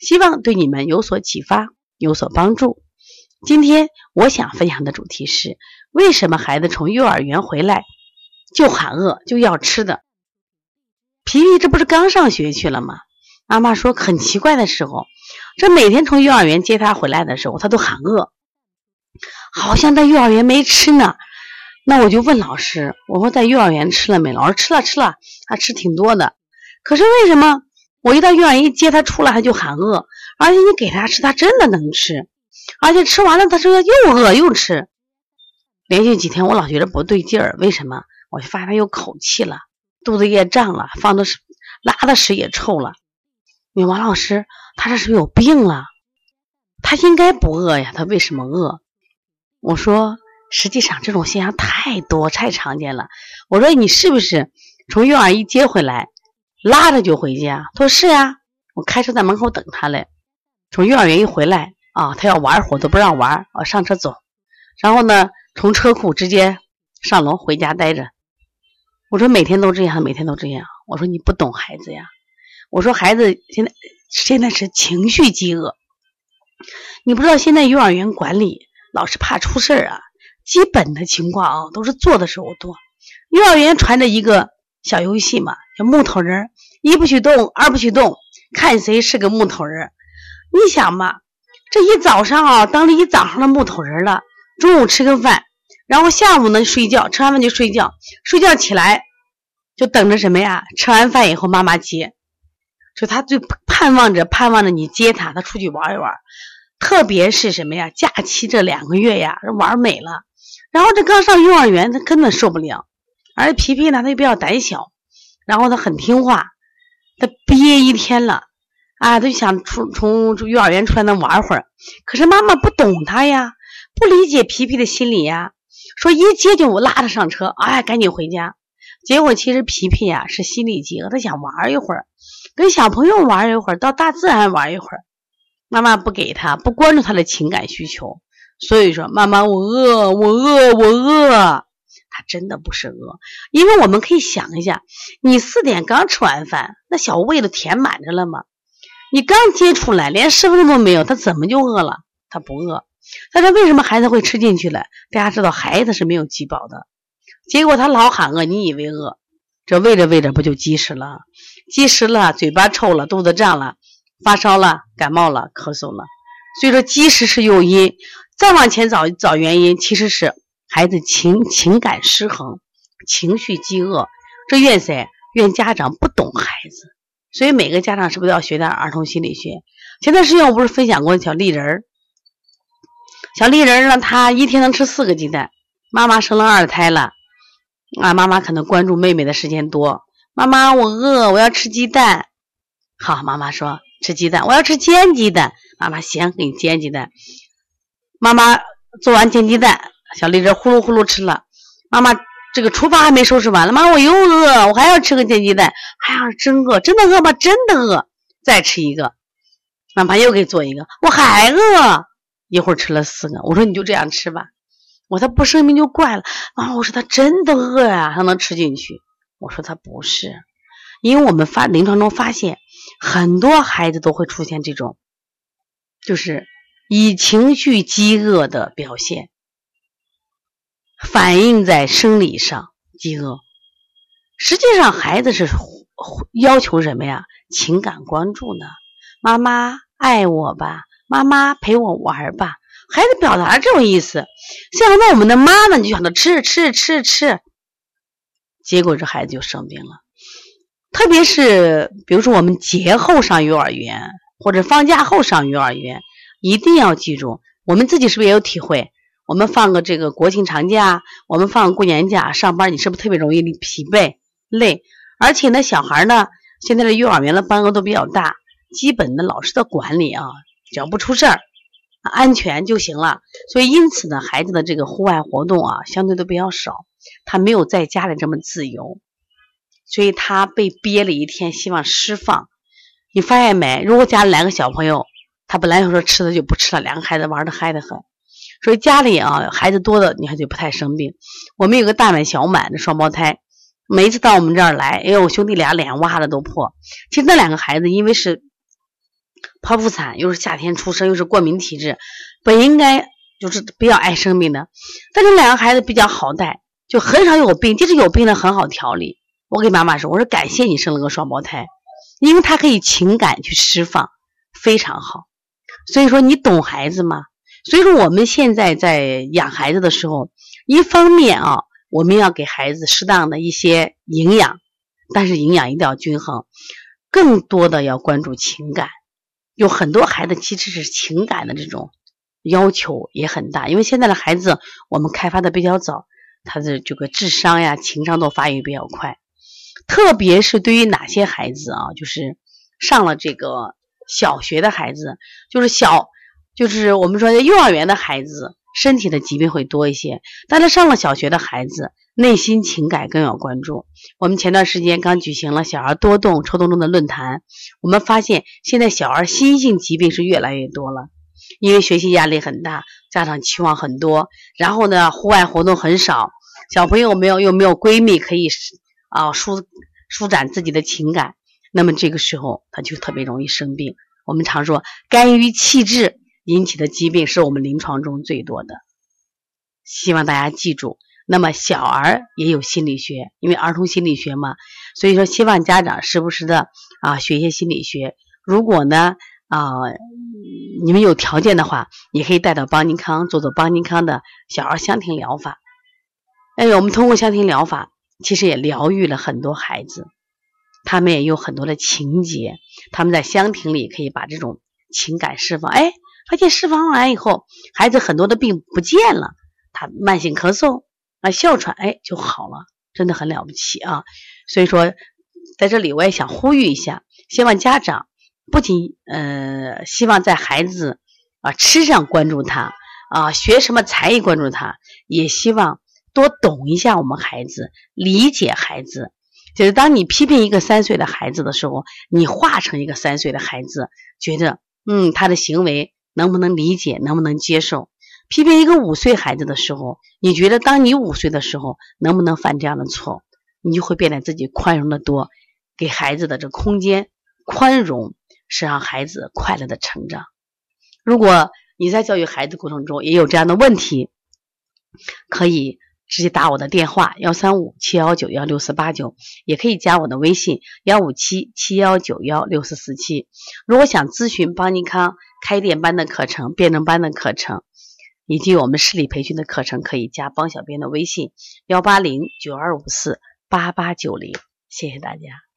希望对你们有所启发，有所帮助。今天我想分享的主题是：为什么孩子从幼儿园回来就喊饿，就要吃的？皮皮这不是刚上学去了吗？妈妈说很奇怪的时候，这每天从幼儿园接他回来的时候，他都喊饿，好像在幼儿园没吃呢。那我就问老师，我说在幼儿园吃了没？老师吃了吃了，他吃挺多的。可是为什么？我一到幼儿园一接他出来，他就喊饿，而且你给他吃，他真的能吃，而且吃完了他说又饿又吃。连续几天我老觉得不对劲儿，为什么？我就发现他有口气了，肚子也胀了，放的屎拉的屎也臭了。你王老师，他这是不是有病了？他应该不饿呀，他为什么饿？我说，实际上这种现象太多太常见了。我说你是不是从幼儿园一接回来？拉着就回家，他说是呀，我开车在门口等他嘞。从幼儿园一回来啊，他要玩会儿都不让玩，我上车走。然后呢，从车库直接上楼回家待着。我说每天都这样，每天都这样。我说你不懂孩子呀。我说孩子现在现在是情绪饥饿，你不知道现在幼儿园管理老是怕出事儿啊。基本的情况啊，都是做的时候多。幼儿园传着一个。小游戏嘛，叫木头人，一不许动，二不许动，看谁是个木头人。你想嘛，这一早上啊，当了一早上的木头人了。中午吃个饭，然后下午呢睡觉，吃完饭就睡觉，睡觉起来就等着什么呀？吃完饭以后妈妈接，就他最盼望着盼望着你接他，他出去玩一玩。特别是什么呀？假期这两个月呀，玩美了。然后这刚上幼儿园，他根本受不了。而皮皮呢，他又比较胆小，然后他很听话，他憋一天了，啊，他就想出从幼儿园出来能玩会儿，可是妈妈不懂他呀，不理解皮皮的心理呀，说一接就拉他上车，哎，赶紧回家。结果其实皮皮呀是心理饥饿，他想玩一会儿，跟小朋友玩一会儿，到大自然玩一会儿，妈妈不给他，不关注他的情感需求，所以说妈妈我饿，我饿，我饿。真的不是饿，因为我们可以想一下，你四点刚吃完饭，那小胃都填满着了吗？你刚接出来，连十分钟都没有，他怎么就饿了？他不饿，但是为什么孩子会吃进去了？大家知道，孩子是没有饥饱的，结果他老喊饿，你以为饿，这喂着喂着不就积食了？积食了，嘴巴臭了，肚子胀了，发烧了，感冒了，咳嗽了。所以说，积食是诱因，再往前找找原因，其实是。孩子情情感失衡，情绪饥饿，这怨谁？怨家长不懂孩子。所以每个家长是不是要学点儿童心理学？前段时间我不是分享过小丽人儿，小丽人儿呢，她一天能吃四个鸡蛋。妈妈生了二胎了，啊，妈妈可能关注妹妹的时间多。妈妈，我饿，我要吃鸡蛋。好，妈妈说吃鸡蛋，我要吃煎鸡蛋。妈妈行，给你煎鸡蛋。妈妈做完煎鸡蛋。小丽这呼噜呼噜吃了，妈妈这个厨房还没收拾完了，妈我又饿，我还要吃个煎鸡蛋，哎呀真饿，真的饿吗？真的饿，再吃一个，妈妈又给做一个，我还饿，一会儿吃了四个，我说你就这样吃吧，我他不生病就怪了，妈我说他真的饿呀，他能吃进去，我说他不是，因为我们发临床中发现很多孩子都会出现这种，就是以情绪饥饿的表现。反映在生理上，饥饿。实际上，孩子是要求什么呀？情感关注呢？妈妈爱我吧，妈妈陪我玩吧。孩子表达这种意思。像那我们的妈妈就想着吃吃吃吃，结果这孩子就生病了。特别是比如说我们节后上幼儿园，或者放假后上幼儿园，一定要记住，我们自己是不是也有体会？我们放个这个国庆长假，我们放个过年假，上班你是不是特别容易疲惫累？而且呢，小孩呢，现在的幼儿园的班额都比较大，基本的老师的管理啊，只要不出事儿，安全就行了。所以因此呢，孩子的这个户外活动啊，相对都比较少，他没有在家里这么自由，所以他被憋了一天，希望释放。你发现没？如果家里来个小朋友，他本来就说吃的就不吃了，两个孩子玩的嗨得很。所以家里啊，孩子多的，你看就不太生病。我们有个大满小满的双胞胎，每一次到我们这儿来，哎呦，兄弟俩脸哇的都破。其实那两个孩子因为是剖腹产，又是夏天出生，又是过敏体质，本应该就是比较爱生病的。但是两个孩子比较好带，就很少有病，即使有病的，很好调理。我给妈妈说，我说感谢你生了个双胞胎。因为他可以情感去释放，非常好。所以说你懂孩子吗？所以说我们现在在养孩子的时候，一方面啊，我们要给孩子适当的一些营养，但是营养一定要均衡。更多的要关注情感，有很多孩子其实是情感的这种要求也很大。因为现在的孩子我们开发的比较早，他的这个智商呀、情商都发育比较快。特别是对于哪些孩子啊，就是上了这个小学的孩子，就是小，就是我们说的幼儿园的孩子，身体的疾病会多一些。但他上了小学的孩子，内心情感更要关注。我们前段时间刚举行了小儿多动抽动症的论坛，我们发现现在小儿心性疾病是越来越多了，因为学习压力很大，家长期望很多，然后呢，户外活动很少，小朋友没有又没有闺蜜可以。啊，舒舒展自己的情感，那么这个时候他就特别容易生病。我们常说肝郁气滞引起的疾病是我们临床中最多的，希望大家记住。那么小儿也有心理学，因为儿童心理学嘛，所以说希望家长时不时的啊学一些心理学。如果呢啊你们有条件的话，也可以带到邦尼康做做邦尼康的小儿香庭疗法。哎，我们通过香庭疗法。其实也疗愈了很多孩子，他们也有很多的情节，他们在香亭里可以把这种情感释放，哎，发现释放完以后，孩子很多的病不见了，他慢性咳嗽啊、哮喘，哎就好了，真的很了不起啊！所以说，在这里我也想呼吁一下，希望家长不仅呃希望在孩子啊吃上关注他啊，学什么才艺关注他，也希望。多懂一下我们孩子，理解孩子，就是当你批评一个三岁的孩子的时候，你化成一个三岁的孩子，觉得嗯他的行为能不能理解，能不能接受？批评一个五岁孩子的时候，你觉得当你五岁的时候能不能犯这样的错？你就会变得自己宽容的多，给孩子的这空间宽容是让孩子快乐的成长。如果你在教育孩子过程中也有这样的问题，可以。直接打我的电话幺三五七幺九幺六四八九，也可以加我的微信幺五七七幺九幺六四四七。如果想咨询邦尼康开店班的课程、辩证班的课程，以及我们视力培训的课程，可以加帮小编的微信幺八零九二五四八八九零。谢谢大家。